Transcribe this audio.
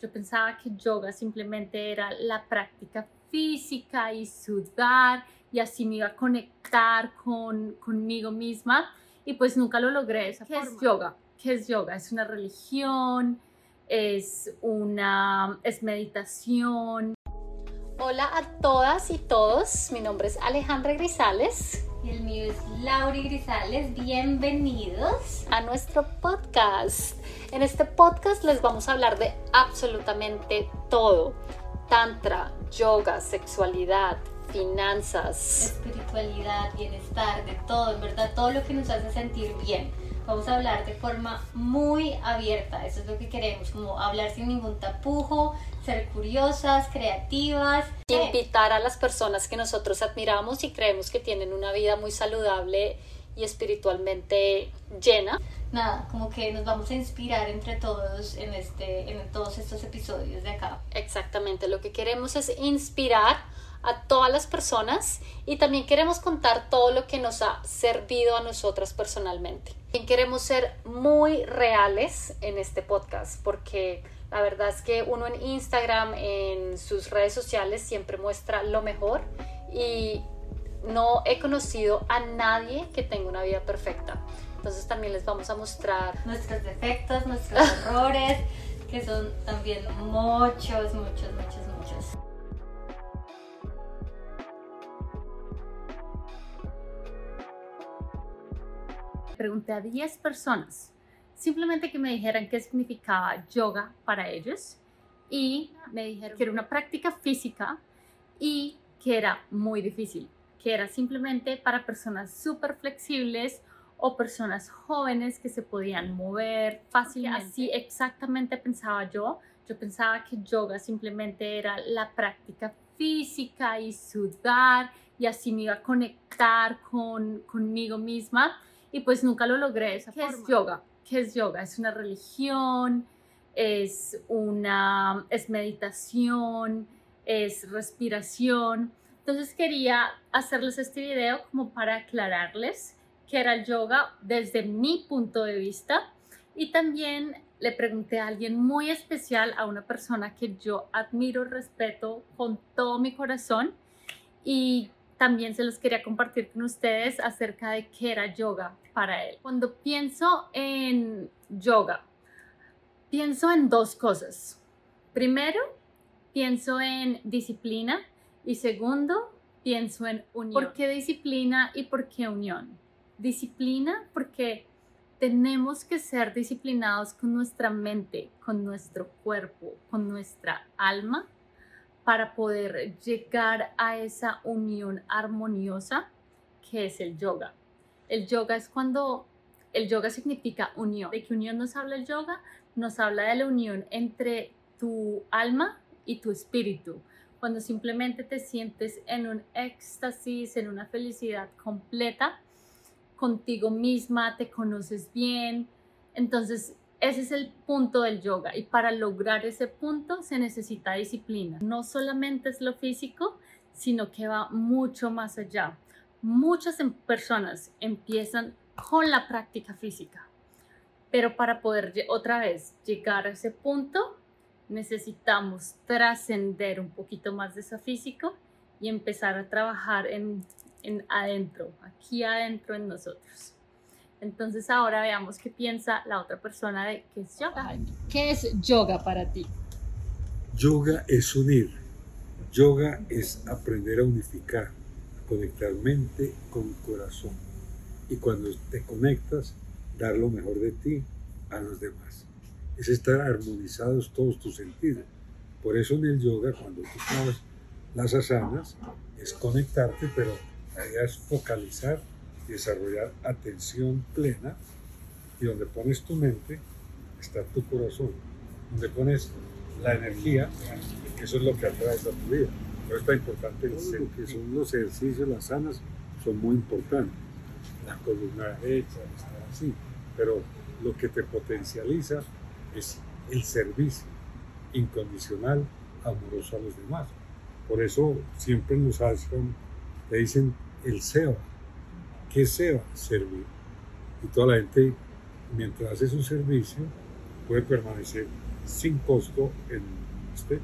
Yo pensaba que yoga simplemente era la práctica física y sudar y así me iba a conectar con, conmigo misma y pues nunca lo logré. ¿Qué es yoga? ¿Qué es yoga? Es una religión, es una es meditación. Hola a todas y todos, mi nombre es Alejandra Grisales. Y el mío es Lauri Grisales. Bienvenidos a nuestro podcast. En este podcast les vamos a hablar de absolutamente todo. Tantra, yoga, sexualidad, finanzas, espiritualidad, bienestar, de todo, en verdad, todo lo que nos hace sentir bien. Vamos a hablar de forma muy abierta, eso es lo que queremos, como hablar sin ningún tapujo, ser curiosas, creativas. Invitar a las personas que nosotros admiramos y creemos que tienen una vida muy saludable y espiritualmente llena. Nada, como que nos vamos a inspirar entre todos en, este, en todos estos episodios de acá. Exactamente, lo que queremos es inspirar a todas las personas y también queremos contar todo lo que nos ha servido a nosotras personalmente. También queremos ser muy reales en este podcast porque la verdad es que uno en Instagram, en sus redes sociales siempre muestra lo mejor y no he conocido a nadie que tenga una vida perfecta. Entonces también les vamos a mostrar nuestros defectos, nuestros errores, que son también muchos, muchos, muchos, muchos. Pregunté a 10 personas simplemente que me dijeran qué significaba yoga para ellos y me dijeron que era una práctica física y que era muy difícil, que era simplemente para personas súper flexibles o personas jóvenes que se podían mover fácilmente. Así exactamente pensaba yo. Yo pensaba que yoga simplemente era la práctica física y sudar y así me iba a conectar con, conmigo misma y pues nunca lo logré esa ¿Qué es yoga? ¿Qué es yoga? Es una religión, es una es meditación, es respiración. Entonces quería hacerles este video como para aclararles qué era el yoga desde mi punto de vista y también le pregunté a alguien muy especial, a una persona que yo admiro, respeto con todo mi corazón y también se los quería compartir con ustedes acerca de qué era yoga para él. Cuando pienso en yoga, pienso en dos cosas. Primero, pienso en disciplina y segundo, pienso en unión. ¿Por qué disciplina y por qué unión? Disciplina porque tenemos que ser disciplinados con nuestra mente, con nuestro cuerpo, con nuestra alma para poder llegar a esa unión armoniosa que es el yoga. El yoga es cuando el yoga significa unión. ¿De qué unión nos habla el yoga? Nos habla de la unión entre tu alma y tu espíritu. Cuando simplemente te sientes en un éxtasis, en una felicidad completa contigo misma, te conoces bien. Entonces ese es el punto del yoga y para lograr ese punto se necesita disciplina. No solamente es lo físico, sino que va mucho más allá. Muchas em, personas empiezan con la práctica física, pero para poder otra vez llegar a ese punto necesitamos trascender un poquito más de ese físico y empezar a trabajar en, en adentro, aquí adentro en nosotros. Entonces ahora veamos qué piensa la otra persona de qué es yoga. ¿Qué es yoga para ti? Yoga es unir. Yoga es aprender a unificar, a conectar mente con corazón. Y cuando te conectas, dar lo mejor de ti a los demás. Es estar armonizados todos tus sentidos. Por eso en el yoga, cuando tú sabes las asanas, es conectarte, pero la idea es focalizar desarrollar atención plena y donde pones tu mente está tu corazón, donde pones la energía, eso es lo que atraes a tu vida. Pero está importante el lo que son los ejercicios, las sanas, son muy importantes. La columna derecha, estar así. Pero lo que te potencializa es el servicio incondicional, amoroso a los demás. Por eso siempre nos hacen, le dicen el SEO, ¿Qué se va a servir? Y toda la gente, mientras hace su servicio, puede permanecer sin costo en este